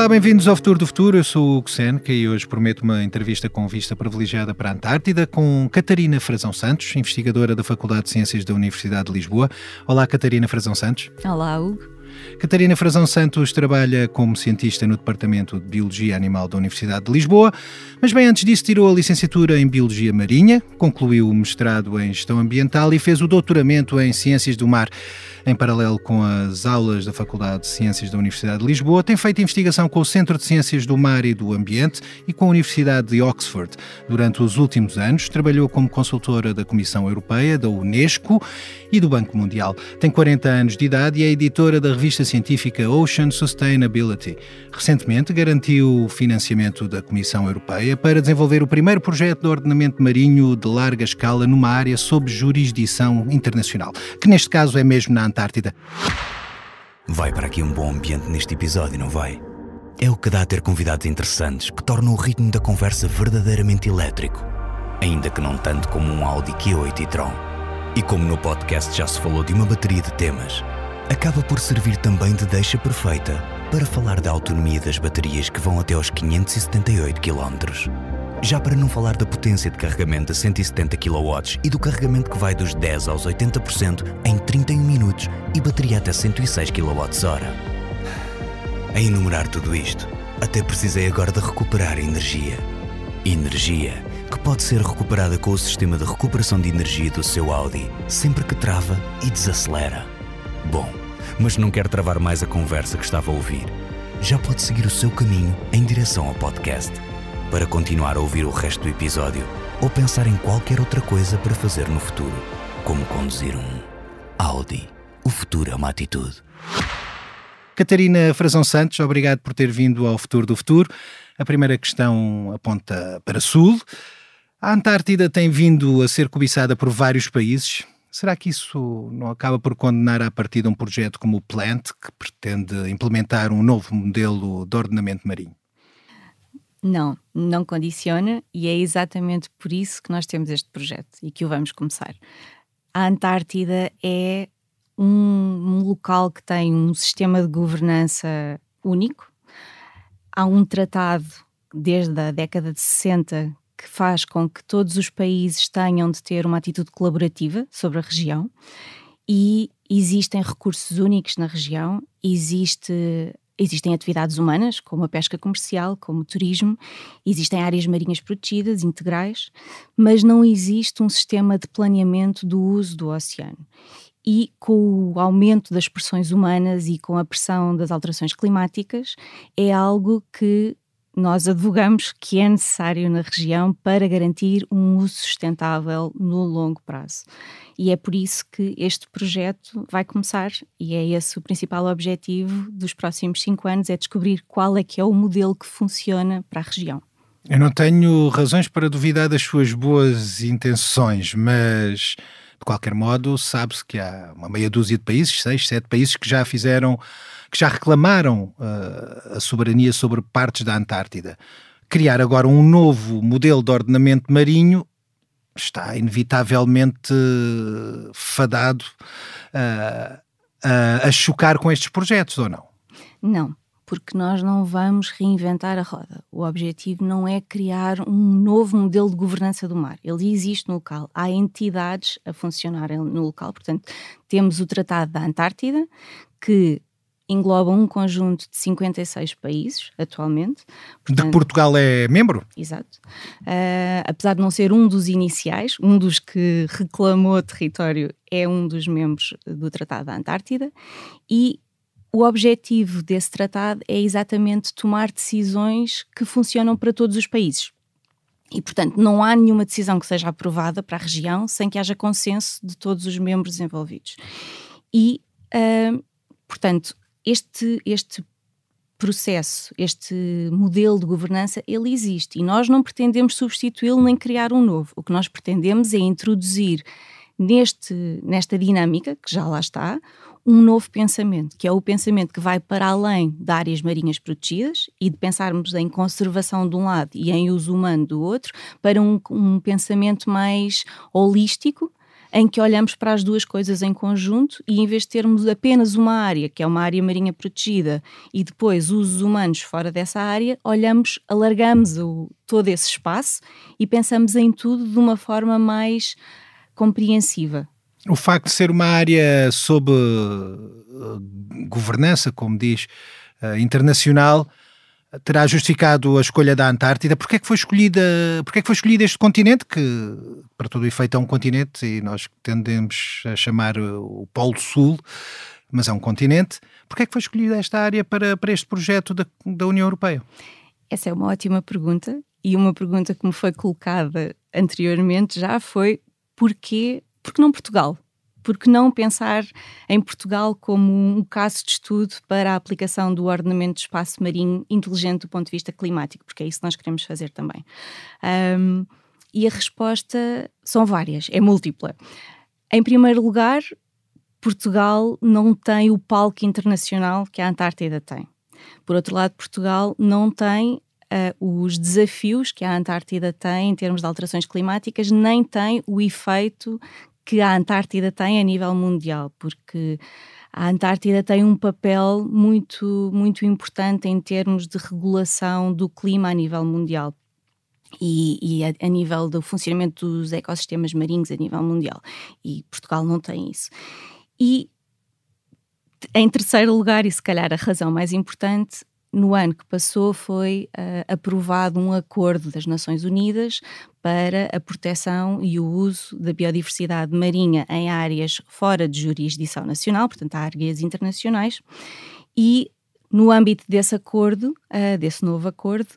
Olá, bem-vindos ao Futuro do Futuro. Eu sou o Hugo Senca e hoje prometo uma entrevista com vista privilegiada para a Antártida com Catarina Frazão Santos, investigadora da Faculdade de Ciências da Universidade de Lisboa. Olá, Catarina Frazão Santos. Olá, Hugo. Catarina Frazão Santos trabalha como cientista no Departamento de Biologia Animal da Universidade de Lisboa, mas bem antes disso tirou a licenciatura em Biologia Marinha, concluiu o mestrado em Gestão Ambiental e fez o doutoramento em Ciências do Mar. Em paralelo com as aulas da Faculdade de Ciências da Universidade de Lisboa, tem feito investigação com o Centro de Ciências do Mar e do Ambiente e com a Universidade de Oxford. Durante os últimos anos, trabalhou como consultora da Comissão Europeia, da Unesco e do Banco Mundial. Tem 40 anos de idade e é editora da revista científica Ocean Sustainability. Recentemente garantiu o financiamento da Comissão Europeia para desenvolver o primeiro projeto de ordenamento marinho de larga escala numa área sob jurisdição internacional, que neste caso é mesmo na Antártida. Vai para aqui um bom ambiente neste episódio, não vai? É o que dá a ter convidados interessantes que tornam o ritmo da conversa verdadeiramente elétrico, ainda que não tanto como um Audi Q8 e-tron. E como no podcast já se falou de uma bateria de temas, acaba por servir também de deixa perfeita para falar da autonomia das baterias que vão até aos 578 km. Já para não falar da potência de carregamento a 170 kW e do carregamento que vai dos 10 aos 80% em 31 minutos e bateria até 106 kWh. A enumerar tudo isto, até precisei agora de recuperar energia. Energia que pode ser recuperada com o sistema de recuperação de energia do seu Audi sempre que trava e desacelera. Bom, mas não quero travar mais a conversa que estava a ouvir. Já pode seguir o seu caminho em direção ao podcast para continuar a ouvir o resto do episódio ou pensar em qualquer outra coisa para fazer no futuro, como conduzir um Audi. O futuro é uma atitude. Catarina Frazão Santos, obrigado por ter vindo ao Futuro do Futuro. A primeira questão aponta para Sul. A Antártida tem vindo a ser cobiçada por vários países. Será que isso não acaba por condenar à partida um projeto como o Plant, que pretende implementar um novo modelo de ordenamento marinho? Não, não condiciona e é exatamente por isso que nós temos este projeto e que o vamos começar. A Antártida é um, um local que tem um sistema de governança único. Há um tratado desde a década de 60 que faz com que todos os países tenham de ter uma atitude colaborativa sobre a região e existem recursos únicos na região, existe, existem atividades humanas, como a pesca comercial, como o turismo, existem áreas marinhas protegidas, integrais, mas não existe um sistema de planeamento do uso do oceano. E com o aumento das pressões humanas e com a pressão das alterações climáticas, é algo que nós advogamos que é necessário na região para garantir um uso sustentável no longo prazo. E é por isso que este projeto vai começar e é esse o principal objetivo dos próximos cinco anos, é descobrir qual é que é o modelo que funciona para a região. Eu não tenho razões para duvidar das suas boas intenções, mas de qualquer modo sabe-se que há uma meia dúzia de países, seis, sete países que já fizeram que já reclamaram uh, a soberania sobre partes da Antártida. Criar agora um novo modelo de ordenamento marinho está inevitavelmente fadado uh, uh, a chocar com estes projetos, ou não? Não, porque nós não vamos reinventar a roda. O objetivo não é criar um novo modelo de governança do mar. Ele existe no local. Há entidades a funcionar no local. Portanto, temos o Tratado da Antártida, que engloba um conjunto de 56 países atualmente. Portanto, de Portugal é membro? Exato. Uh, apesar de não ser um dos iniciais, um dos que reclamou território é um dos membros do Tratado da Antártida e o objetivo desse tratado é exatamente tomar decisões que funcionam para todos os países. E, portanto, não há nenhuma decisão que seja aprovada para a região sem que haja consenso de todos os membros envolvidos. E, uh, portanto, este, este processo, este modelo de governança, ele existe e nós não pretendemos substituí-lo nem criar um novo. O que nós pretendemos é introduzir neste, nesta dinâmica, que já lá está, um novo pensamento, que é o pensamento que vai para além de áreas marinhas protegidas e de pensarmos em conservação de um lado e em uso humano do outro, para um, um pensamento mais holístico em que olhamos para as duas coisas em conjunto e em vez de termos apenas uma área, que é uma área marinha protegida, e depois usos humanos fora dessa área, olhamos, alargamos o, todo esse espaço e pensamos em tudo de uma forma mais compreensiva. O facto de ser uma área sob uh, governança, como diz, uh, internacional, terá justificado a escolha da Antártida. Porquê é que foi escolhida, porquê é que foi escolhido este continente, que para todo efeito é um continente e nós tendemos a chamar o Polo Sul, mas é um continente. Porquê é que foi escolhida esta área para, para este projeto da, da União Europeia? Essa é uma ótima pergunta e uma pergunta que me foi colocada anteriormente já foi porquê, porque não Portugal? Porque não pensar em Portugal como um caso de estudo para a aplicação do ordenamento de espaço marinho inteligente do ponto de vista climático, porque é isso que nós queremos fazer também. Um, e a resposta são várias, é múltipla. Em primeiro lugar, Portugal não tem o palco internacional que a Antártida tem. Por outro lado, Portugal não tem Uh, os desafios que a Antártida tem em termos de alterações climáticas, nem tem o efeito que a Antártida tem a nível mundial, porque a Antártida tem um papel muito, muito importante em termos de regulação do clima a nível mundial. E, e a, a, nível do funcionamento dos ecossistemas marinhos a nível mundial. E Portugal não tem isso. E em terceiro lugar, e se calhar a razão mais importante, no ano que passou foi uh, aprovado um acordo das Nações Unidas para a proteção e o uso da biodiversidade marinha em áreas fora de jurisdição nacional, portanto, áreas internacionais, e no âmbito desse acordo, uh, desse novo acordo,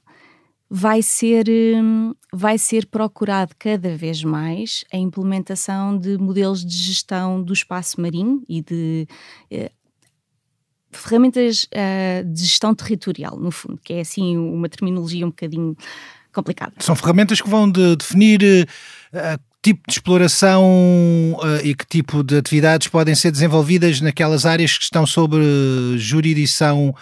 vai ser, um, vai ser procurado cada vez mais a implementação de modelos de gestão do espaço marinho e de uh, ferramentas uh, de gestão territorial, no fundo, que é assim uma terminologia um bocadinho complicada. São ferramentas que vão de definir uh, tipo de exploração uh, e que tipo de atividades podem ser desenvolvidas naquelas áreas que estão sob jurisdição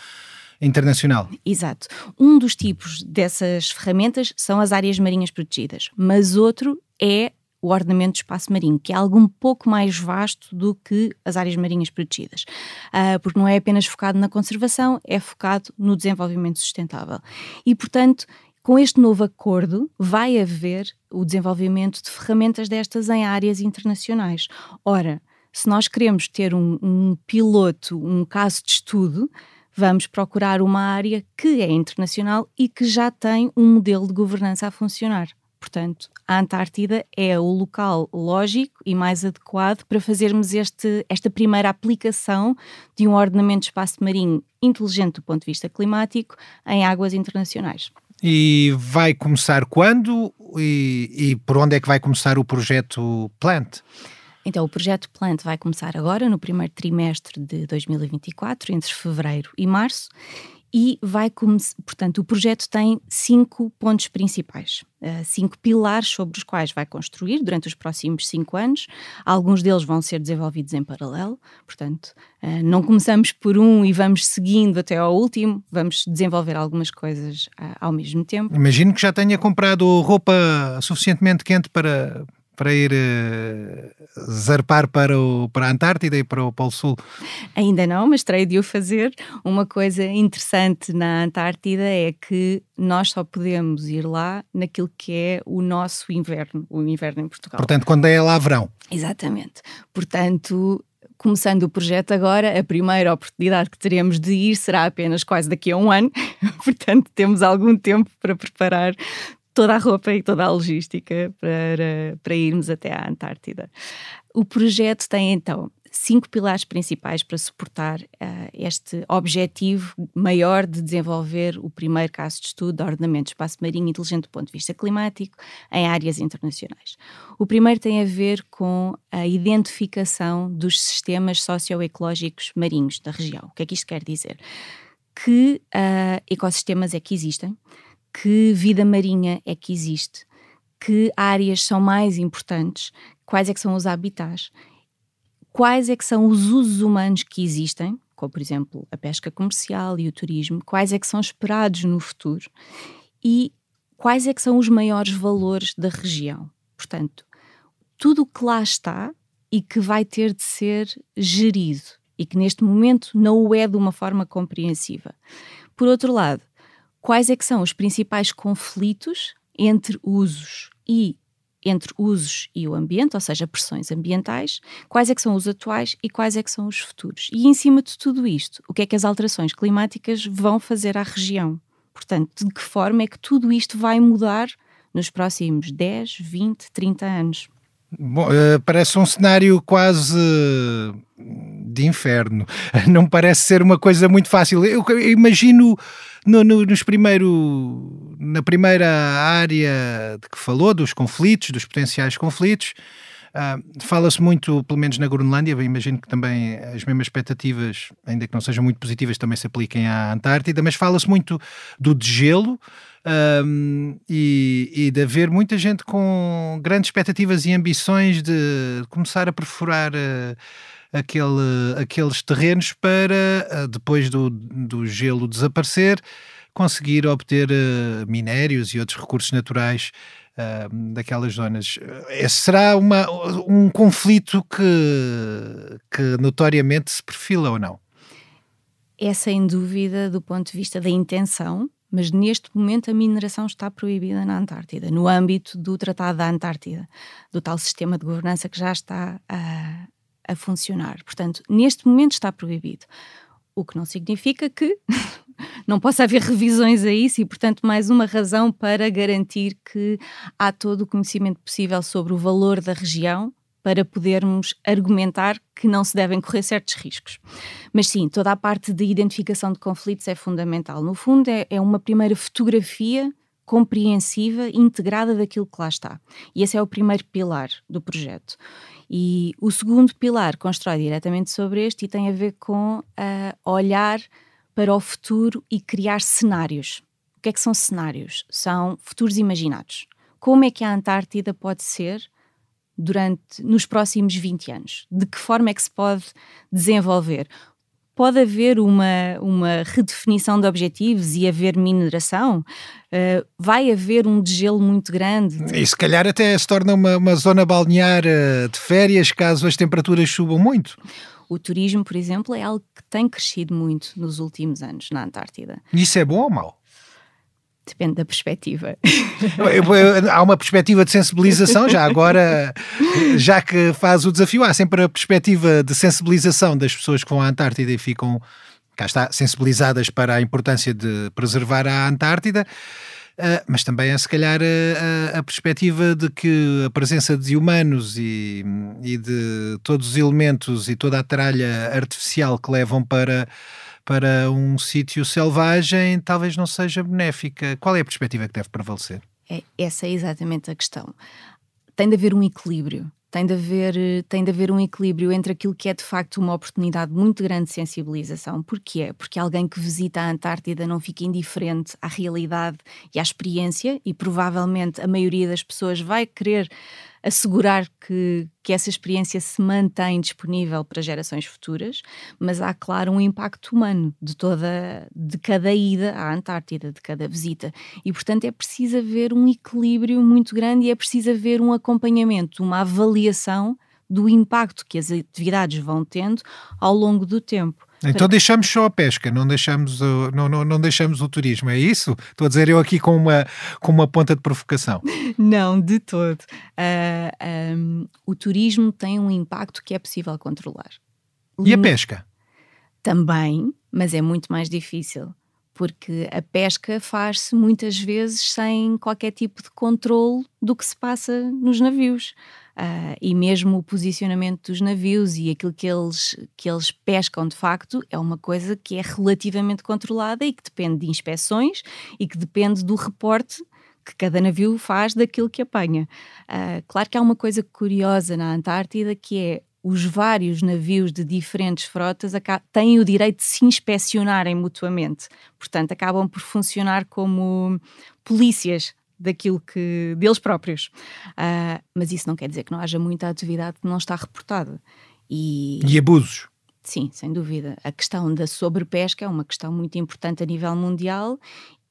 internacional. Exato. Um dos tipos dessas ferramentas são as áreas marinhas protegidas, mas outro é o ordenamento do espaço marinho, que é algo um pouco mais vasto do que as áreas marinhas protegidas, uh, porque não é apenas focado na conservação, é focado no desenvolvimento sustentável. E, portanto, com este novo acordo, vai haver o desenvolvimento de ferramentas destas em áreas internacionais. Ora, se nós queremos ter um, um piloto, um caso de estudo, vamos procurar uma área que é internacional e que já tem um modelo de governança a funcionar. Portanto, a Antártida é o local lógico e mais adequado para fazermos este, esta primeira aplicação de um ordenamento de espaço marinho inteligente do ponto de vista climático em águas internacionais. E vai começar quando e, e por onde é que vai começar o projeto Plant? Então, o projeto Plant vai começar agora, no primeiro trimestre de 2024, entre fevereiro e março, e vai começar. Portanto, o projeto tem cinco pontos principais, uh, cinco pilares sobre os quais vai construir durante os próximos cinco anos. Alguns deles vão ser desenvolvidos em paralelo, portanto, uh, não começamos por um e vamos seguindo até ao último, vamos desenvolver algumas coisas uh, ao mesmo tempo. Imagino que já tenha comprado roupa suficientemente quente para para ir uh, zarpar para, o, para a Antártida e para o Polo Sul? Ainda não, mas terei de o fazer. Uma coisa interessante na Antártida é que nós só podemos ir lá naquilo que é o nosso inverno, o inverno em Portugal. Portanto, quando é lá verão. Exatamente. Portanto, começando o projeto agora, a primeira oportunidade que teremos de ir será apenas quase daqui a um ano, portanto temos algum tempo para preparar toda a roupa e toda a logística para, para irmos até à Antártida. O projeto tem então cinco pilares principais para suportar uh, este objetivo maior de desenvolver o primeiro caso de estudo de ordenamento de espaço marinho inteligente do ponto de vista climático em áreas internacionais. O primeiro tem a ver com a identificação dos sistemas socioecológicos marinhos da região. O que é que isto quer dizer? Que uh, ecossistemas é que existem? Que vida marinha é que existe, que áreas são mais importantes, quais é que são os habitats, quais é que são os usos humanos que existem, como por exemplo a pesca comercial e o turismo, quais é que são esperados no futuro? E quais é que são os maiores valores da região. Portanto, tudo o que lá está e que vai ter de ser gerido e que neste momento não o é de uma forma compreensiva. Por outro lado, quais é que são os principais conflitos entre usos e entre usos e o ambiente, ou seja, pressões ambientais, quais é que são os atuais e quais é que são os futuros. E em cima de tudo isto, o que é que as alterações climáticas vão fazer à região? Portanto, de que forma é que tudo isto vai mudar nos próximos 10, 20, 30 anos? Bom, uh, parece um cenário quase de inferno. Não parece ser uma coisa muito fácil. Eu imagino no, no, nos primeiro, na primeira área de que falou, dos conflitos, dos potenciais conflitos, uh, fala-se muito, pelo menos na Groenlândia, imagino que também as mesmas expectativas, ainda que não sejam muito positivas, também se apliquem à Antártida, mas fala-se muito do degelo. Um, e, e, de haver muita gente com grandes expectativas e ambições de começar a perfurar uh, aquele, aqueles terrenos para, uh, depois do, do gelo desaparecer, conseguir obter uh, minérios e outros recursos naturais daquelas zonas. Esse será uma, um conflito que, que notoriamente se perfila ou não? É sem dúvida do ponto de vista da intenção mas neste momento a mineração está proibida na Antártida, no âmbito do Tratado da Antártida, do tal sistema de governança que já está a, a funcionar. Portanto, neste momento está proibido. O que não significa que não possa haver revisões a isso e, portanto, mais uma razão para garantir que há todo o conhecimento possível sobre o valor da região para podermos argumentar que não se devem correr certos riscos. Mas sim, toda a parte de identificação de conflitos é fundamental. No fundo, é, é uma primeira fotografia compreensiva, integrada daquilo que lá está. E esse é o primeiro pilar do projeto. E o segundo pilar constrói diretamente sobre este e tem a ver com uh, olhar para o futuro e criar cenários. O que é que são cenários? São futuros imaginados. Como é que a Antártida pode ser durante nos próximos 20 anos? De que forma é que se pode desenvolver? Pode haver uma, uma redefinição de objetivos e haver mineração? Uh, vai haver um degelo muito grande? E se calhar até se torna uma, uma zona balnear uh, de férias caso as temperaturas subam muito? O turismo, por exemplo, é algo que tem crescido muito nos últimos anos na Antártida. Isso é bom ou mau? Depende da perspectiva. Há uma perspectiva de sensibilização, já agora, já que faz o desafio, há sempre a perspectiva de sensibilização das pessoas que vão à Antártida e ficam, cá está, sensibilizadas para a importância de preservar a Antártida. Uh, mas também é se calhar a, a, perspectiva de que a presença de humanos e, e de todos os elementos e toda a tralha artificial que levam para para um sítio selvagem talvez não seja benéfica. Qual é a perspectiva que deve prevalecer? É, essa é exatamente a questão. Tem de haver um equilíbrio. Tem de, haver, tem de haver um equilíbrio entre aquilo que é de facto uma oportunidade muito grande de sensibilização. Porquê? Porque alguém que visita a Antártida não fica indiferente à realidade e à experiência, e provavelmente a maioria das pessoas vai querer assegurar que, que essa experiência se mantém disponível para gerações futuras, mas há, claro, um impacto humano de toda, de cada ida à Antártida, de cada visita. E, portanto, é preciso haver um equilíbrio muito grande e é preciso haver um acompanhamento, uma avaliação do impacto que as atividades vão tendo ao longo do tempo. Então deixamos só a pesca, não deixamos o, não, não, não deixamos o turismo, é isso? Estou a dizer eu aqui com uma, com uma ponta de provocação. Não, de todo. Uh, ah, um, o turismo tem um impacto que é possível controlar. E a pesca? Também, mas é muito mais difícil porque a pesca faz-se muitas vezes sem qualquer tipo de controle do que se passa nos navios. Uh, e mesmo o posicionamento dos navios e aquilo que eles, que eles pescam de facto é uma coisa que é relativamente controlada e que depende de inspeções e que depende do reporte que cada navio faz daquilo que apanha. Uh, claro que há uma coisa curiosa na Antártida que é os vários navios de diferentes frotas têm o direito de se inspecionarem mutuamente. Portanto, acabam por funcionar como polícias daquilo que deles próprios. Uh, mas isso não quer dizer que não haja muita atividade que não está reportada. E, e abusos. Sim, sem dúvida. A questão da sobrepesca é uma questão muito importante a nível mundial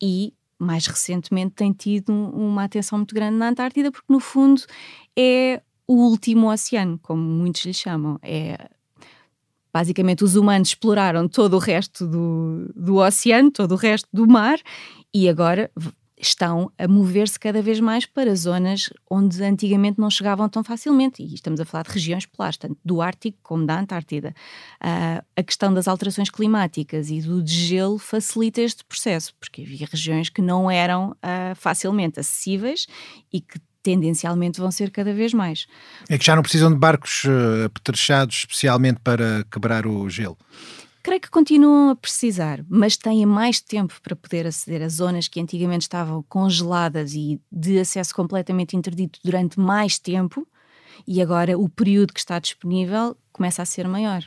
e mais recentemente tem tido uma atenção muito grande na Antártida, porque no fundo é o último oceano, como muitos lhe chamam. É basicamente os humanos exploraram todo o resto do, do oceano, todo o resto do mar, e agora estão a mover-se cada vez mais para zonas onde antigamente não chegavam tão facilmente. E estamos a falar de regiões polares, tanto do Ártico como da Antártida. Uh, a questão das alterações climáticas e do degelo facilita este processo, porque havia regiões que não eram uh, facilmente acessíveis e que tendencialmente vão ser cada vez mais. É que já não precisam de barcos uh, apetrechados especialmente para quebrar o gelo. Creio que continuam a precisar, mas têm mais tempo para poder aceder a zonas que antigamente estavam congeladas e de acesso completamente interdito durante mais tempo, e agora o período que está disponível começa a ser maior.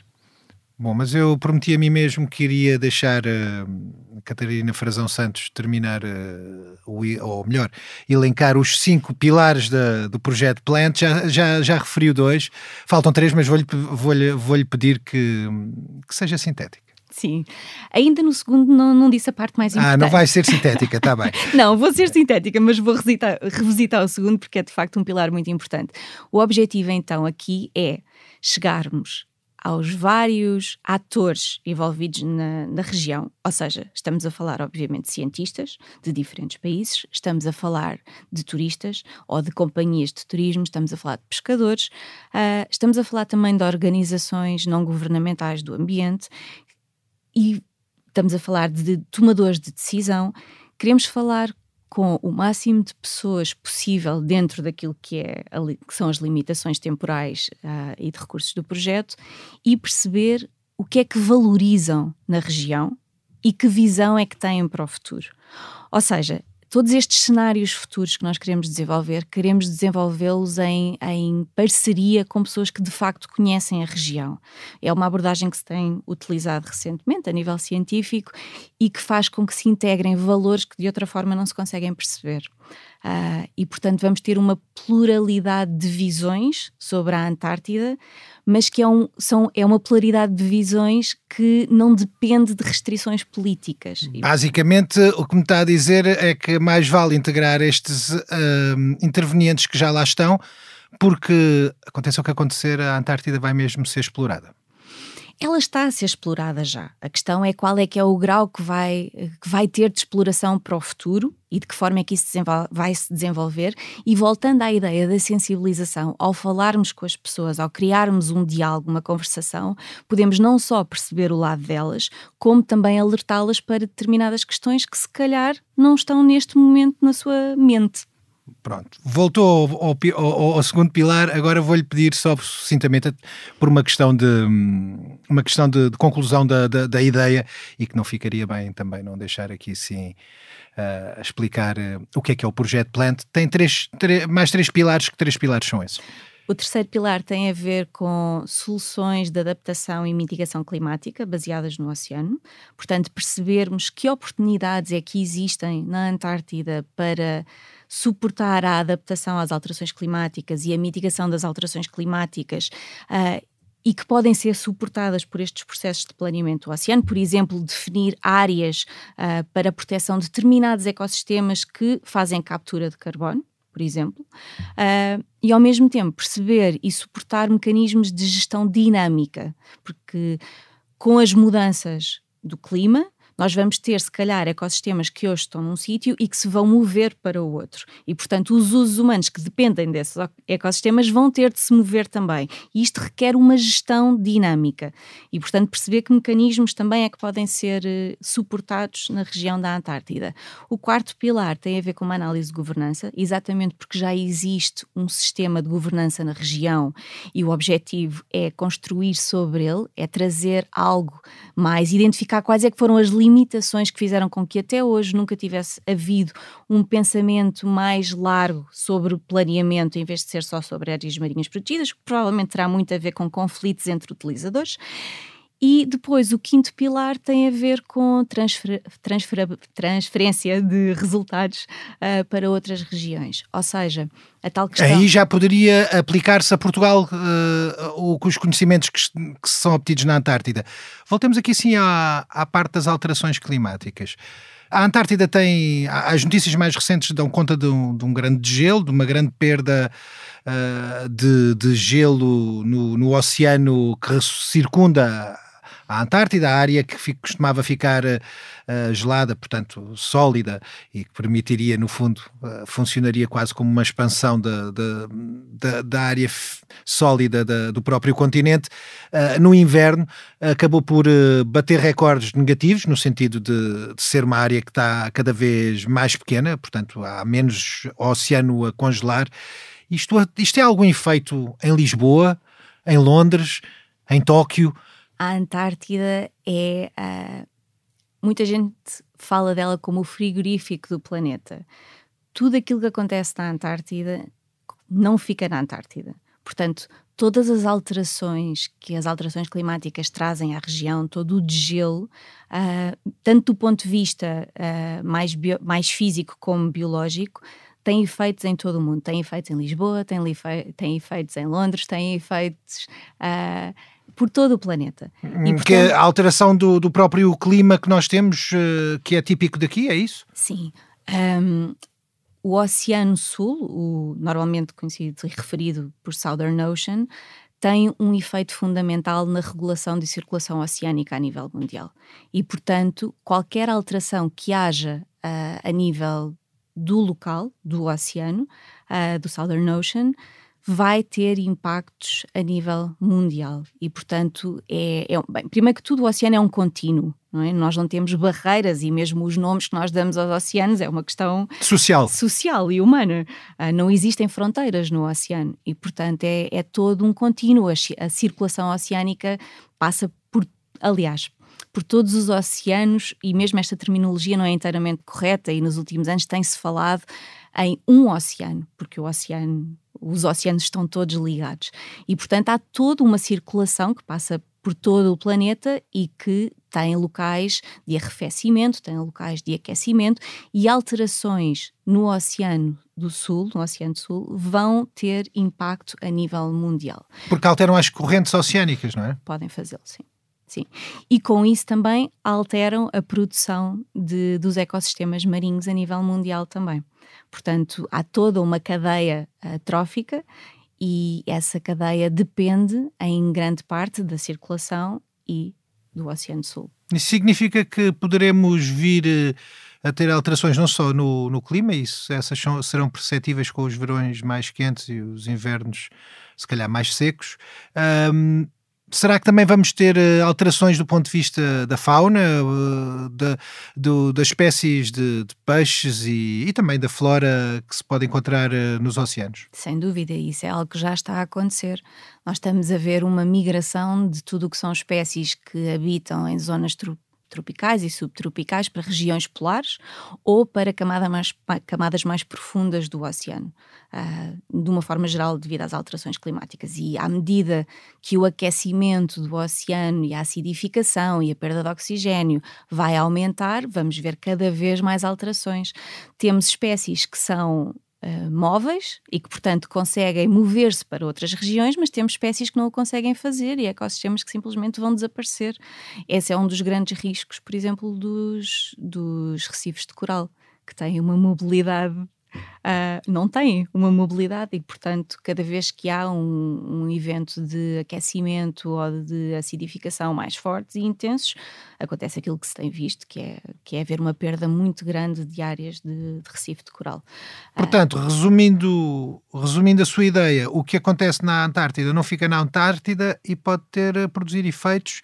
Bom, mas eu prometi a mim mesmo que iria deixar uh, a Catarina Frazão Santos terminar, uh, o, ou melhor, elencar os cinco pilares da, do projeto Plant. Já, já, já referiu dois, faltam três, mas vou-lhe vou -lhe, vou -lhe pedir que, que seja sintética. Sim. Ainda no segundo não, não disse a parte mais importante. Ah, não vai ser sintética, está bem. não, vou ser sintética, mas vou revisitar, revisitar o segundo porque é de facto um pilar muito importante. O objetivo então aqui é chegarmos aos vários atores envolvidos na, na, região, ou seja, estamos a falar, obviamente, de cientistas de diferentes países, estamos a falar de turistas ou de companhias de turismo, estamos a falar de pescadores, uh, estamos a falar também de organizações não governamentais do ambiente e estamos a falar de tomadores de decisão. Queremos falar com o máximo de pessoas possível dentro daquilo que, é, que são as limitações temporais uh, e de recursos do projeto e perceber o que é que valorizam na região e que visão é que têm para o futuro. Ou seja, todos estes cenários futuros que nós queremos desenvolver, queremos desenvolvê-los em, em, parceria com pessoas que de facto conhecem a região. É uma abordagem que se tem utilizado recentemente a nível científico e que faz com que se integrem valores que de outra forma não se conseguem perceber. Uh, e, portanto, vamos ter uma pluralidade de visões sobre a Antártida, mas que é, um, são, é uma pluralidade de visões que não depende de restrições políticas. Basicamente, o que me está a dizer é que mais vale integrar estes uh, intervenientes que já lá estão, porque aconteça o que acontecer, a Antártida vai mesmo ser explorada ela está a ser explorada já. A questão é qual é que é o grau que vai, que vai ter de exploração para o futuro e de que forma é que isso vai se desenvolver. E voltando à ideia da sensibilização, ao falarmos com as pessoas, ao criarmos um diálogo, uma conversação, podemos não só perceber o lado delas, como também alertá-las para determinadas questões que se calhar não estão neste momento na sua mente. Pronto, voltou ao, ao, ao, segundo pilar. Agora vou-lhe pedir só sucintamente por uma questão de uma questão de, de conclusão da, da, da, ideia e que não ficaria bem também não deixar aqui assim uh, explicar uh, o que é que é o projeto Plant. Tem três, três, mais três pilares. Que três pilares são esses? O terceiro pilar tem a ver com soluções de adaptação e mitigação climática baseadas no oceano. Portanto, percebermos que oportunidades é que existem na Antártida para suportar a adaptação às alterações climáticas e a mitigação das alterações climáticas. Uh, e que podem ser suportadas por estes processos de planeamento do oceano, por exemplo, definir áreas uh, para proteção de determinados ecossistemas que fazem captura de carbono por exemplo, uh, e ao mesmo tempo perceber e suportar mecanismos de gestão dinâmica, porque com as mudanças do clima nós vamos ter, se calhar, ecossistemas que hoje estão num sítio e que se vão mover para o outro. E, portanto, os usos humanos que dependem desses ecossistemas vão ter de se mover também. E isto requer uma gestão dinâmica. E, portanto, perceber que mecanismos também é que podem ser uh, suportados na região da Antártida. O quarto pilar tem a ver com uma análise de governança, exatamente porque já existe um sistema de governança na região e o objetivo é construir sobre ele, é trazer algo mais, identificar quais é que foram as limitações que fizeram com que até hoje nunca tivesse havido um pensamento mais largo sobre o planeamento, em vez de ser só sobre áreas marinhas protegidas, que provavelmente terá muito a ver com conflitos entre utilizadores. E depois o quinto pilar tem a ver com transfer, transfer, transferência de resultados uh, para outras regiões. Ou seja, a tal questão. Aí já poderia aplicar-se a Portugal uh, os conhecimentos que, que, são obtidos na Antártida. Voltemos aqui sim à, à parte das alterações climáticas. A Antártida tem. As notícias mais recentes dão conta de um, de um grande gelo, de uma grande perda uh, de, de, gelo no, no oceano que circunda a Antártida, a área que fico, costumava ficar uh, gelada, portanto sólida, e que permitiria, no fundo, uh, funcionaria quase como uma expansão da, da, área sólida da, do próprio continente, uh, no inverno acabou por bater recordes negativos, no sentido de, de, ser uma área que está cada vez mais pequena, portanto há menos oceano a congelar. Isto, isto é algum efeito em Lisboa, em Londres, em Tóquio? A Antártida é. Uh, muita gente fala dela como o frigorífico do planeta. Tudo aquilo que acontece na Antártida não fica na Antártida. Portanto, todas as alterações que as alterações climáticas trazem à região, todo o degelo, uh, tanto do ponto de vista uh, mais, bio, mais físico como biológico, tem efeitos em todo o mundo. Tem efeitos em Lisboa, tem, tem efeitos em Londres, tem efeitos. Uh, por todo o planeta. E, hum, portanto, que é a alteração do, do, próprio clima que nós temos, uh, que é típico daqui, é isso? Sim. Um, o Oceano Sul, o, normalmente conhecido e referido por Southern Ocean, tem um efeito fundamental na regulação de circulação oceânica a nível mundial. E, portanto, qualquer alteração que haja uh, a nível do local, do oceano, uh, do Southern Ocean, vai ter impactos a nível mundial. E, portanto, é, é bem, primeiro que tudo, o oceano é um contínuo. Não é? Nós não temos barreiras e mesmo os nomes que nós damos aos oceanos é uma questão social, social e humana. Ah, não existem fronteiras no oceano e, portanto, é, é todo um contínuo. A, a circulação oceânica passa por, aliás, por todos os oceanos e mesmo esta terminologia não é inteiramente correta e nos últimos anos tem-se falado em um oceano, porque o oceano os oceanos estão todos ligados. E, portanto, há toda uma circulação que passa por todo o planeta e que tem locais de arrefecimento, tem locais de aquecimento e alterações no Oceano do Sul, no Oceano Sul, vão ter impacto a nível mundial. Porque alteram as correntes oceânicas, não é? Podem fazê-lo, sim. Sim. E com isso também alteram a produção de, dos ecossistemas marinhos a nível mundial também. Portanto, há toda uma cadeia uh, trófica e essa cadeia depende em grande parte da circulação e do Oceano Sul. Isso significa que poderemos vir eh, a ter alterações não só no, no clima, isso, essas são, serão perceptíveis com os verões mais quentes e os invernos se calhar mais secos, um, Será que também vamos ter uh, alterações do ponto de vista da fauna, uh, da, das espécies de, de peixes e, e, também da flora que se pode encontrar uh, nos oceanos? Sem dúvida, isso é algo que já está a acontecer. Nós estamos a ver uma migração de tudo o que são espécies que habitam em zonas tropicais e subtropicais para regiões polares ou para camada mais, camadas mais profundas do oceano, uh, de uma forma geral devido às alterações climáticas. E à medida que o aquecimento do oceano e a acidificação e a perda de oxigênio vai aumentar, vamos ver cada vez mais alterações. Temos espécies que são uh, móveis e que, portanto, conseguem mover-se para outras regiões, mas temos espécies que não o conseguem fazer e ecossistemas que simplesmente vão desaparecer. Esse é um dos grandes riscos, por exemplo, dos, dos recifes de coral, que têm uma mobilidade uh, não têm uma mobilidade e, portanto, cada vez que há um, um, evento de aquecimento ou de acidificação mais fortes e intensos, acontece aquilo que se tem visto, que é, que é haver uma perda muito grande de áreas de, de recife de coral. Portanto, uh, resumindo, resumindo a sua ideia, o que acontece na Antártida não fica na Antártida e pode ter a produzir efeitos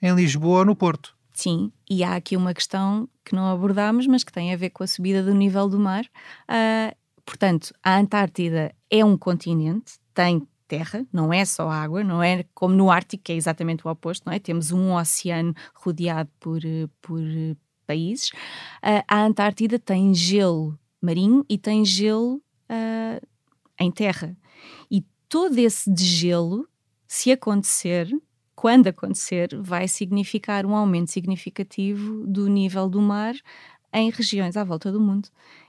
em Lisboa ou no Porto. Sim, e há aqui uma questão que não abordámos, mas que tem a ver com a subida do nível do mar. Uh, portanto, a Antártida é um continente, tem terra, não é só água, não é como no Ártico, que é exatamente o oposto, não é? Temos um oceano rodeado por, por países. Uh, a Antártida tem gelo marinho e tem gelo uh, em terra. E todo esse degelo, se acontecer, quando acontecer, vai significar um aumento significativo do nível do mar em regiões à volta do mundo.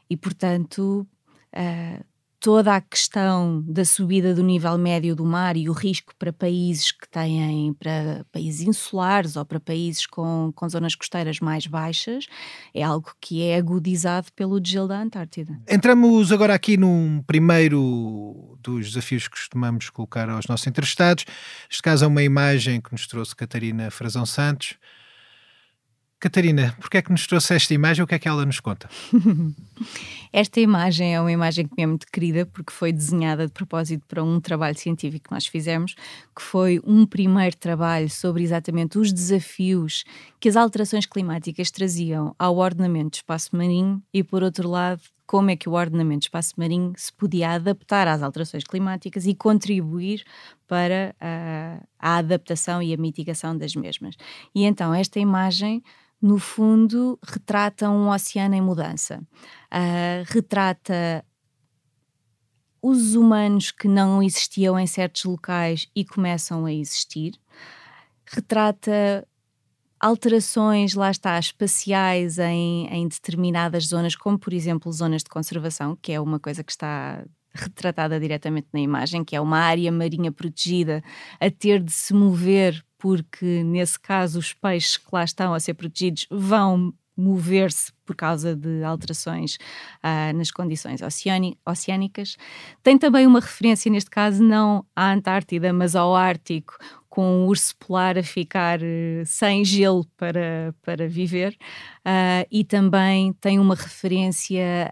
E, portanto, uh, toda a questão da subida do nível médio do mar e o risco para países que têm, para países insulares ou para países com, com zonas costeiras mais baixas, é algo que é agudizado pelo degelo da Antártida. Entramos agora aqui num primeiro dos desafios que costumamos colocar aos nossos entrevistados. Neste caso é uma imagem que nos trouxe Catarina Frazão Santos. Catarina, porquê é que nos trouxe esta imagem? O que é que ela nos conta? esta imagem é uma imagem que me é muito querida porque foi desenhada de propósito para um trabalho científico que nós fizemos, que foi um primeiro trabalho sobre exatamente os desafios que as alterações climáticas traziam ao ordenamento do espaço marinho e, por outro lado, como é que o ordenamento do espaço marinho se podia adaptar às alterações climáticas e contribuir para a, a adaptação e a mitigação das mesmas. E então esta imagem no fundo, retrata um oceano em mudança. Uh, retrata os humanos que não existiam em certos locais e começam a existir. Retrata alterações, lá está, espaciais em, em determinadas zonas, como por exemplo zonas de conservação, que é uma coisa que está retratada diretamente na imagem, que é uma área marinha protegida a ter de se mover porque nesse caso os peixes que lá estão a ser protegidos vão mover-se por causa de alterações uh, nas condições oceânicas. Tem também uma referência, neste caso, não à Antártida, mas ao Ártico, com o urso polar a ficar uh, sem gelo para, para viver. Uh, e também tem uma referência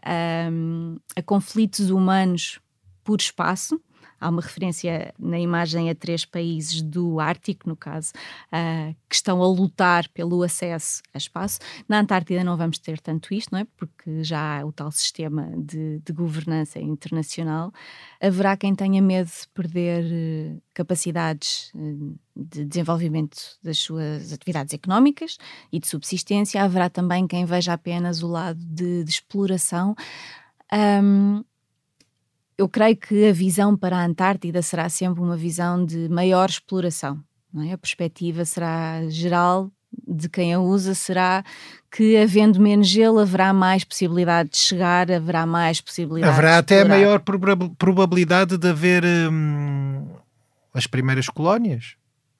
um, a conflitos humanos por espaço há uma referência na imagem a três países do Ártico, no caso, uh, que estão a lutar pelo acesso a espaço. Na Antártida não vamos ter tanto isto, não é? Porque já há o tal sistema de, de governança internacional. Haverá quem tenha medo de perder uh, capacidades uh, de desenvolvimento das suas atividades económicas e de subsistência. Haverá também quem veja apenas o lado de, de exploração. Um, eu creio que a visão para a Antártida será sempre uma visão de maior exploração. É? A perspectiva será geral de quem a usa será que, havendo menos gelo, haverá mais possibilidade de chegar, haverá mais possibilidade Haverá até maior probabilidade de haver hum, as primeiras colónias.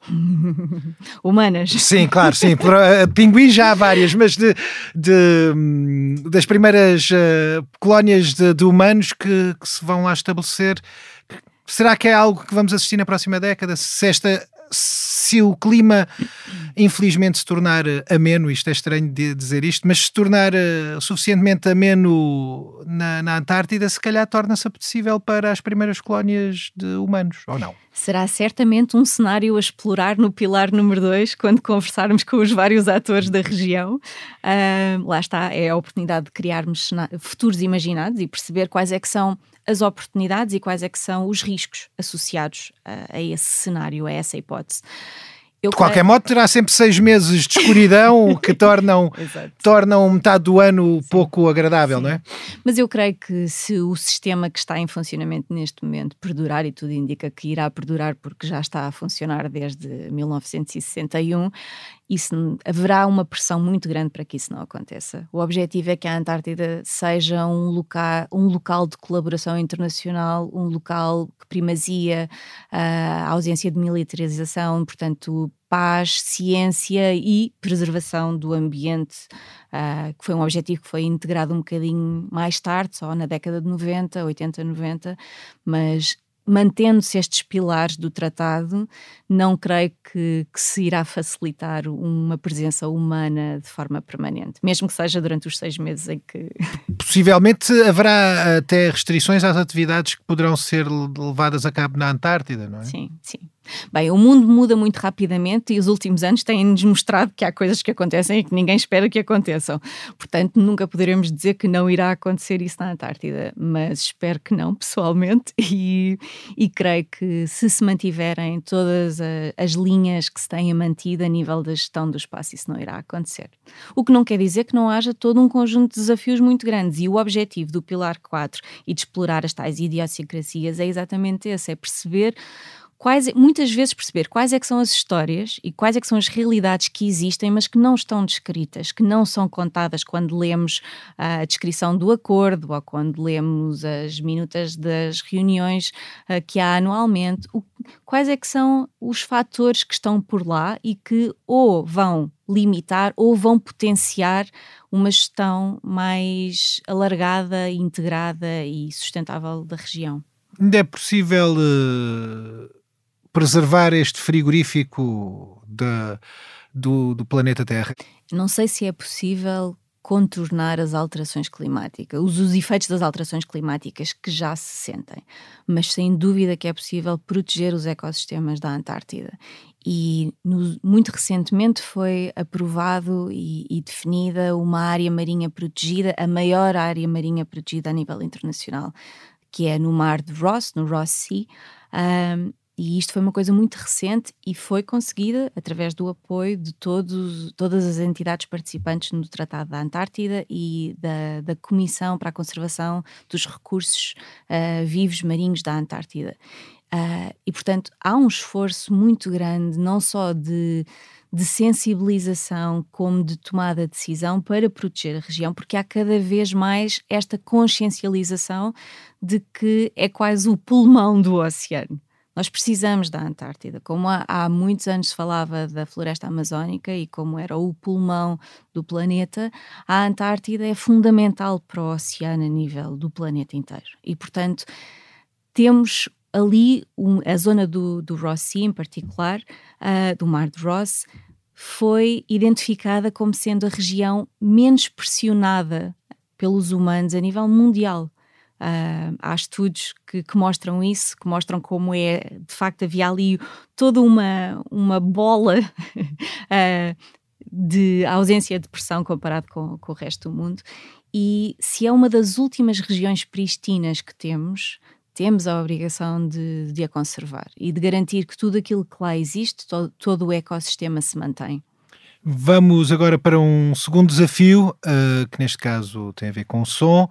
Humanas. Sim, claro, sim. Uh, pinguins já há várias, mas de, de hum, das primeiras uh, colónias de, de humanos que, que, se vão lá estabelecer. Será que é algo que vamos assistir na próxima década? Se esta se o clima infelizmente se tornar ameno, isto é estranho de dizer isto, mas se tornar uh, suficientemente ameno na, na Antártida, se calhar torna-se apetecível para as primeiras colónias de humanos, ou não? Será certamente um cenário a explorar no pilar número 2, quando conversarmos com os vários atores da região. Uh, lá está, é a oportunidade de criarmos futuros imaginados e perceber quais é que são as oportunidades e quais é que são os riscos associados a, a esse cenário, a essa hipótese. Eu de qualquer creio... modo, terá sempre seis meses de escuridão que tornam, tornam metade do ano Sim. pouco agradável, Sim. não é? Mas eu creio que se o sistema que está em funcionamento neste momento perdurar, e tudo indica que irá perdurar porque já está a funcionar desde 1961, isso, haverá uma pressão muito grande para que isso não aconteça. O objetivo é que a Antártida seja um local, um local de colaboração internacional, um local que primazia a ausência de militarização, portanto, paz, ciência e preservação do ambiente, uh, que foi um objetivo que foi integrado um bocadinho mais tarde, só na década de 90, 80, 90, mas mantendo-se estes pilares do tratado, não creio que, que, se irá facilitar uma presença humana de forma permanente, mesmo que seja durante os seis meses em que. Possivelmente haverá até restrições às atividades que poderão ser levadas a cabo na Antártida, não é? Sim, sim. Bem, o mundo muda muito rapidamente e os últimos anos têm-nos mostrado que há coisas que acontecem e que ninguém espera que aconteçam. Portanto, nunca poderemos dizer que não irá acontecer isso na Antártida, mas espero que não, pessoalmente, e, e creio que se se mantiverem todas as linhas que se têm mantido a nível da gestão do espaço, isso não irá acontecer. O que não quer dizer que não haja todo um conjunto de desafios muito grandes e o objetivo do Pilar 4 e de explorar as tais idiosincrasias é exatamente esse, é perceber quais, muitas vezes perceber quais é que são as histórias e quais é que são as realidades que existem, mas que não estão descritas, que não são contadas quando lemos a descrição do acordo ou quando lemos as minutas das reuniões uh, que há anualmente. Quais é que são os fatores que estão por lá e que ou vão limitar ou vão potenciar uma gestão mais alargada, integrada e sustentável da região. Ainda é possível uh preservar este frigorífico da, do, do planeta Terra? Não sei se é possível contornar as alterações climáticas, os, os, efeitos das alterações climáticas que já se sentem, mas sem dúvida que é possível proteger os ecossistemas da Antártida. E no, muito recentemente foi aprovado e, e, definida uma área marinha protegida, a maior área marinha protegida a nível internacional, que é no mar de Ross, no Ross Sea. Um, e isto foi uma coisa muito recente e foi conseguida através do apoio de todos, todas as entidades participantes no Tratado da Antártida e da, da Comissão para a Conservação dos Recursos uh, Vivos Marinhos da Antártida. Uh, e, portanto, há um esforço muito grande, não só de, de sensibilização como de tomada de decisão para proteger a região, porque há cada vez mais esta consciencialização de que é quase o pulmão do oceano. Nós precisamos da Antártida. Como há, há, muitos anos se falava da floresta amazónica e como era o pulmão do planeta, a Antártida é fundamental para o oceano a nível do planeta inteiro. E, portanto, temos ali um, a zona do, do Ross Sea, em particular, uh, do Mar de Ross, foi identificada como sendo a região menos pressionada pelos humanos a nível mundial. Uh, há estudos que, que, mostram isso, que mostram como é, de facto, havia ali toda uma, uma bola uh, de ausência de pressão comparado com, com, o resto do mundo. E se é uma das últimas regiões pristinas que temos, temos a obrigação de, de a conservar e de garantir que tudo aquilo que lá existe, todo, todo o ecossistema se mantém. Vamos agora para um segundo desafio, uh, que neste caso tem a ver com o som.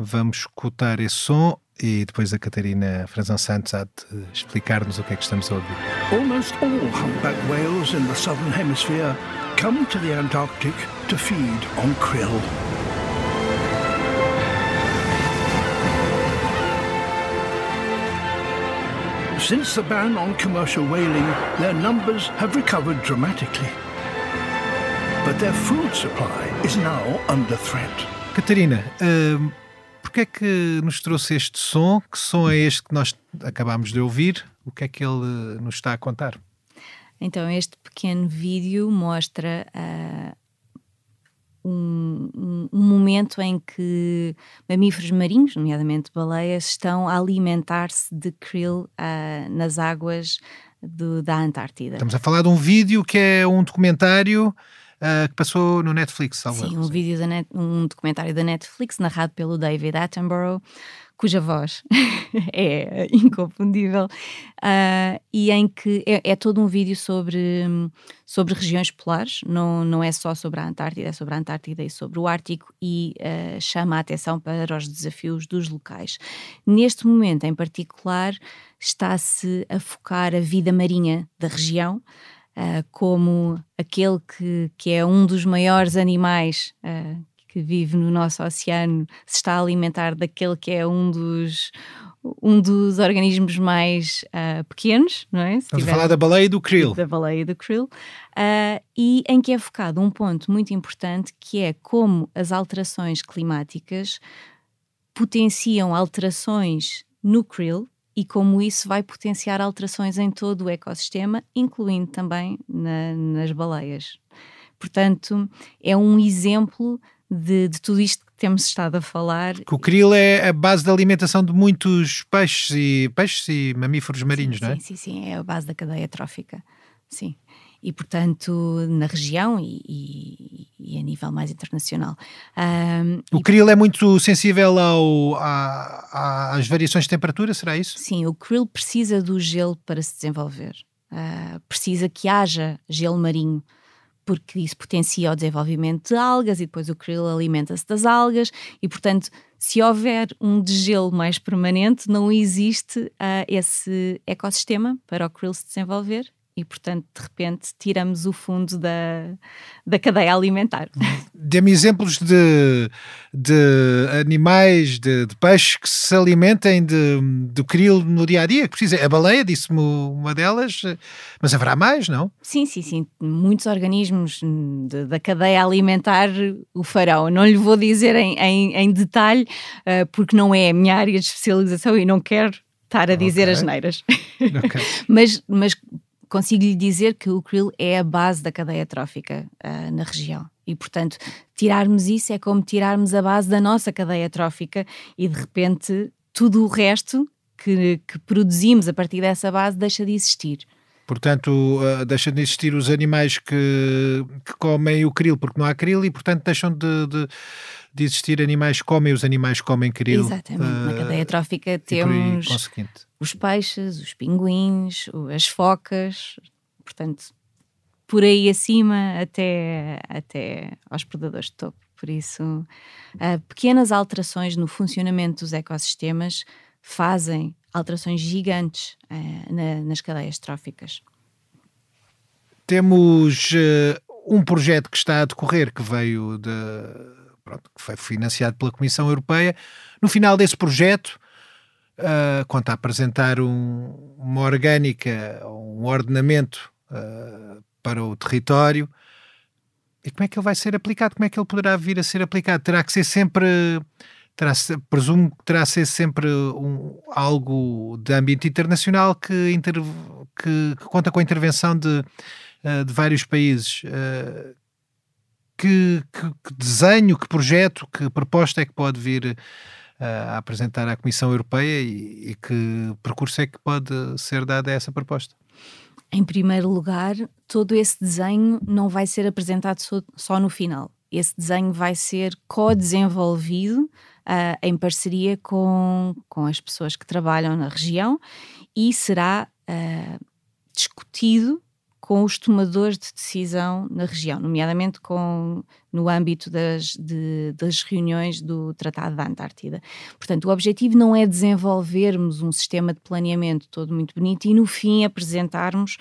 Vamos escutar esse som e depois a Catarina Franzão Santos há de explicar-nos o que é que estamos a ouvir. Almost all humpback whales in the southern hemisphere come to the Antarctic to feed on krill. Since the ban on commercial whaling, their numbers have recovered dramatically. But their food supply is now under threat. Catarina, uh, Porquê é que nos trouxe este som? Que som é este que nós acabámos de ouvir? O que é que ele nos está a contar? Então, este pequeno vídeo mostra uh, um, um, um, momento em que mamíferos marinhos, nomeadamente baleias, estão a alimentar-se de krill uh, nas águas do, da Antártida. Estamos a falar de um vídeo que é um documentário uh, que passou no Netflix. Sim, um vídeo, net, um documentário da Netflix narrado pelo David Attenborough, cuja voz é inconfundível, uh, e em que é, é, todo um vídeo sobre, sobre regiões polares, não, não é só sobre a Antártida, é sobre a Antártida e sobre o Ártico, e uh, chama a atenção para os desafios dos locais. Neste momento, em particular, está-se a focar a vida marinha da região uh, como aquele que, que é um dos maiores animais uh, que vive no nosso oceano se está a alimentar daquele que é um dos um dos organismos mais uh, pequenos, não é? Se Estamos a falar da baleia e do krill. Da baleia e do krill. Uh, e em que é focado um ponto muito importante que é como as alterações climáticas potenciam alterações no krill e como isso vai potenciar alterações em todo o ecossistema, incluindo também na, nas baleias. Portanto, é um exemplo de, de, tudo isto que temos estado a falar. Que o krill é a base da alimentação de muitos peixes e peixes e mamíferos marinhos, sim, não é? Sim, sim, sim, é a base da cadeia trófica. Sim e, portanto, na região e, e, e a nível mais internacional. Um, o krill é muito sensível ao, às variações de temperatura, será isso? Sim, o krill precisa do gelo para se desenvolver. Uh, precisa que haja gelo marinho porque isso potencia o desenvolvimento de algas e depois o krill alimenta-se das algas e, portanto, se houver um degelo mais permanente, não existe uh, esse ecossistema para o krill se desenvolver e, portanto, de repente, tiramos o fundo da, da cadeia alimentar. Dê-me exemplos de, de animais, de, de, peixes que se alimentem de, do krill no dia a dia. Precisa. A baleia, disse-me uma delas, mas haverá mais, não? Sim, sim, sim. Muitos organismos de, da cadeia alimentar o farão. Não lhe vou dizer em, em, em detalhe, uh, porque não é a minha área de especialização e não quero estar a dizer okay. as neiras. Okay. mas, mas consigo lhe dizer que o krill é a base da cadeia trófica uh, na região. E, portanto, tirarmos isso é como tirarmos a base da nossa cadeia trófica e, de repente, tudo o resto que, que produzimos a partir dessa base deixa de existir. Portanto, uh, deixam de existir os animais que, que comem o krill porque não há krill e, portanto, deixam de, de, de existir animais que comem os animais que comem krill. Exatamente. Uh, Na cadeia trófica temos os peixes, os pinguins, as focas, portanto, por aí acima até, até aos predadores de topo. Por isso, uh, pequenas alterações no funcionamento dos ecossistemas fazem alterações gigantes na, nas cadeias tróficas. Temos uh, um projeto que está a decorrer que veio de, pronto, que foi financiado pela Comissão Europeia. No final desse projeto, uh, conta a apresentar um, uma orgânica, um ordenamento uh, para o território. E como é que ele vai ser aplicado? Como é que ele poderá vir a ser aplicado? Terá que ser sempre terá, presumo que terá ser sempre um, algo de âmbito internacional que, inter, que, que, conta com a intervenção de, uh, de vários países. Uh, que, que, que, desenho, que projeto, que proposta é que pode vir a apresentar à Comissão Europeia e, e que percurso é que pode ser dado a essa proposta? Em primeiro lugar, todo esse desenho não vai ser apresentado só, só no final. Esse desenho vai ser co-desenvolvido uh, em parceria com, com as pessoas que trabalham na região e será uh, discutido com os tomadores de decisão na região, nomeadamente com, no âmbito das, de, das reuniões do Tratado da Antártida. Portanto, o objetivo não é desenvolvermos um sistema de planeamento todo muito bonito e, no fim, apresentarmos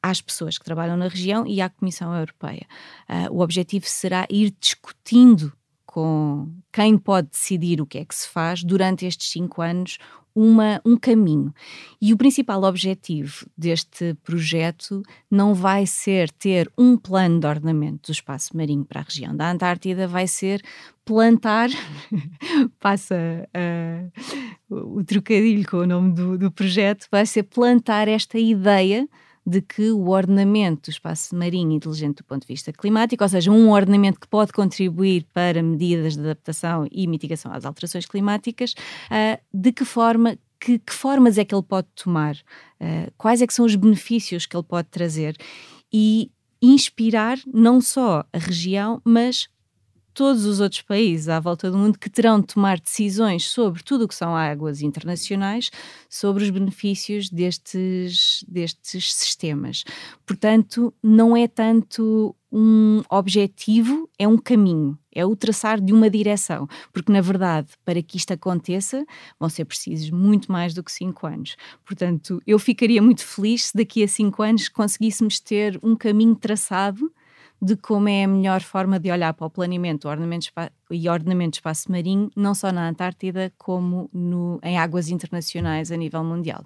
às pessoas que trabalham na região e à Comissão Europeia. Uh, o objetivo será ir discutindo com quem pode decidir o que é que se faz durante estes cinco anos uma, um caminho. E o principal objetivo deste projeto não vai ser ter um plano de ordenamento do espaço marinho para a região da Antártida, vai ser plantar, passa uh, o trocadilho com o nome do, do projeto, vai ser plantar esta ideia de que o ordenamento do espaço marinho inteligente do ponto de vista climático, ou seja, um ordenamento que pode contribuir para medidas de adaptação e mitigação às alterações climáticas, uh, de que forma que, que, formas é que ele pode tomar, uh, quais é que são os benefícios que ele pode trazer? E inspirar não só a região, mas todos os outros países à volta do mundo que terão de tomar decisões sobre tudo o que são águas internacionais, sobre os benefícios destes, destes sistemas. Portanto, não é tanto um objetivo, é um caminho, é o traçar de uma direção, porque na verdade, para que isto aconteça, vão ser precisos muito mais do que cinco anos. Portanto, eu ficaria muito feliz se daqui a cinco anos conseguíssemos ter um caminho traçado de como é a melhor forma de olhar para o planeamento e ordenamento de espaço marinho, não só na Antártida, como no, em águas internacionais a nível mundial.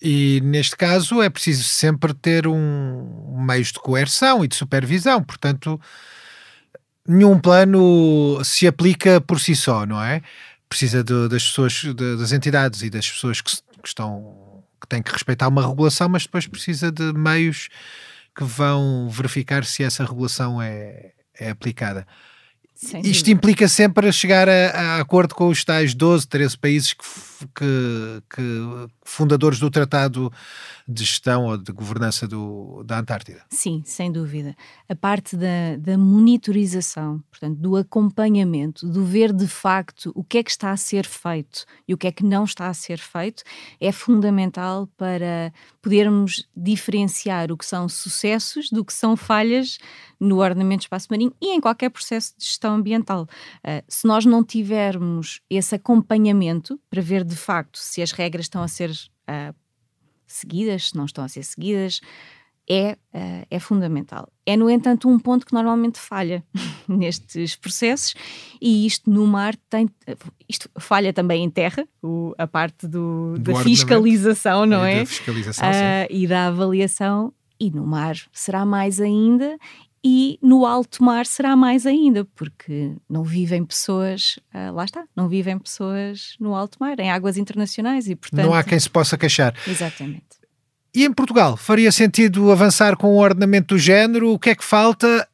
E neste caso é preciso sempre ter um meios de coerção e de supervisão, portanto, nenhum plano se aplica por si só, não é? Precisa de, das pessoas, de, das entidades e das pessoas que, que estão que têm que respeitar uma regulação, mas depois precisa de meios que vão verificar se essa regulação é, é aplicada. Isto implica sempre chegar a, a, acordo com os tais 12, 13 países que, que, que fundadores do Tratado de Gestão ou de Governança do, da Antártida. Sim, sem dúvida. A parte da, da monitorização, portanto, do acompanhamento, do ver de facto o que é que está a ser feito e o que é que não está a ser feito, é fundamental para podermos diferenciar o que são sucessos do que são falhas no ordenamento do espaço marinho e em qualquer processo de gestão ambiental. Uh, se nós não tivermos esse acompanhamento para ver de facto se as regras estão a ser uh, seguidas, se não estão a ser seguidas, é, uh, é fundamental. É, no entanto, um ponto que normalmente falha nestes processos, e isto no mar tem. Isto falha também em terra, o, a parte do, do da fiscalização, não é? Da fiscalização, uh, e da avaliação, e no mar será mais ainda, e no alto mar será mais ainda, porque não vivem pessoas, uh, lá está, não vivem pessoas no alto mar, em águas internacionais e portanto... Não há quem se possa queixar. Exatamente. E em Portugal, faria sentido avançar com o ordenamento do género? O que é que falta?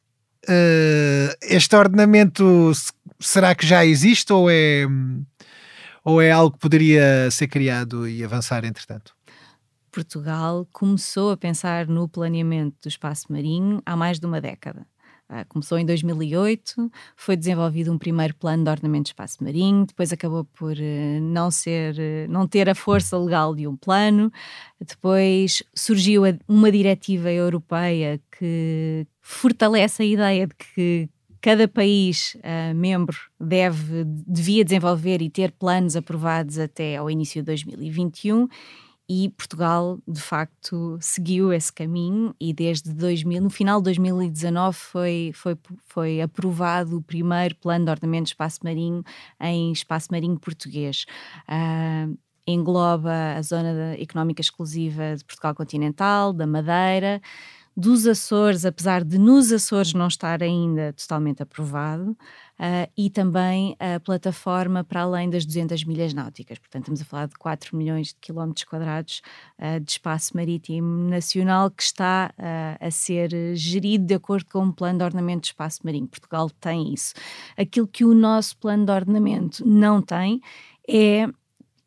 Uh, este ordenamento será que já existe ou é, ou é algo que poderia ser criado e avançar entretanto? Portugal começou a pensar no planeamento do espaço marinho há mais de uma década. Uh, começou em 2008, foi desenvolvido um primeiro plano de ordenamento de espaço marinho, depois acabou por uh, não ser, uh, não ter a força legal de um plano. Depois surgiu uma diretiva europeia que fortalece a ideia de que cada país membro deve, devia desenvolver e ter planos aprovados até ao início de 2021 e Portugal de facto seguiu esse caminho e desde 2000, no final de 2019 foi, foi, foi aprovado o primeiro plano de ordenamento de espaço marinho em espaço marinho português. Uh, engloba a zona económica exclusiva de Portugal continental, da Madeira, dos Açores, apesar de nos Açores não estar ainda totalmente aprovado, uh, e também a plataforma para além das 200 milhas náuticas. Portanto, estamos a falar de 4 milhões de quilómetros quadrados uh, de espaço marítimo nacional que está uh, a ser gerido de acordo com um plano de ordenamento de espaço marinho. Portugal tem isso. Aquilo que o nosso plano de ordenamento não tem é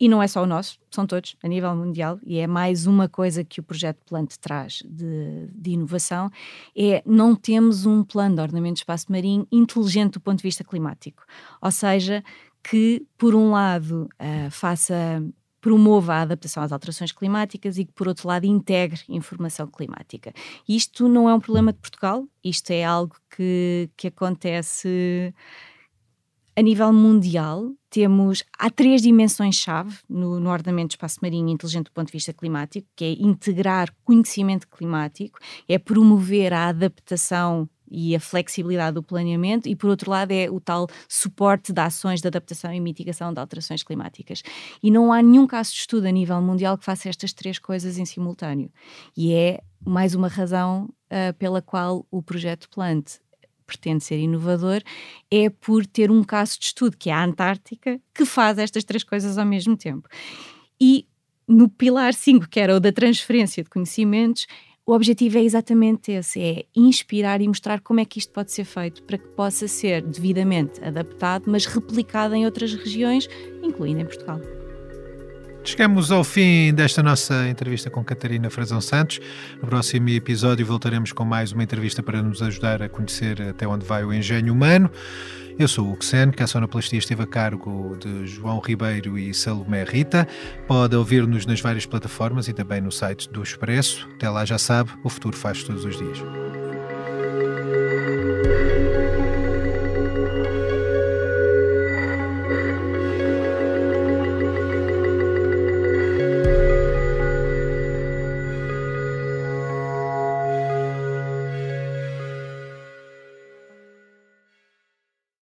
e não é só o nosso, são todos, a nível mundial, e é mais uma coisa que o projeto Plante traz de, de, inovação, é não temos um plano de ordenamento de espaço marinho inteligente do ponto de vista climático. Ou seja, que, por um lado, uh, faça promova a adaptação às alterações climáticas e que, por outro lado, integre informação climática. Isto não é um problema de Portugal, isto é algo que, que acontece a nível mundial, temos há três dimensões-chave no, no ordenamento do espaço marinho inteligente do ponto de vista climático, que é integrar conhecimento climático, é promover a adaptação e a flexibilidade do planeamento, e por outro lado é o tal suporte de ações de adaptação e mitigação de alterações climáticas. E não há nenhum caso de estudo a nível mundial que faça estas três coisas em simultâneo. E é mais uma razão uh, pela qual o projeto Plant pretende ser inovador, é por ter um caso de estudo, que é a Antártica, que faz estas três coisas ao mesmo tempo. E no pilar 5, que era o da transferência de conhecimentos, o objetivo é exatamente esse: é inspirar e mostrar como é que isto pode ser feito para que possa ser devidamente adaptado, mas replicado em outras regiões, incluindo em Portugal. Chegamos ao fim desta nossa entrevista com Catarina Frazão Santos. No próximo episódio voltaremos com mais uma entrevista para nos ajudar a conhecer até onde vai o engenho humano. Eu sou o Xen, que a sonoplastia esteve a cargo de João Ribeiro e Salomé Rita. Pode ouvir-nos nas várias plataformas e também no site do Expresso. Até lá já sabe, o futuro faz todos os dias.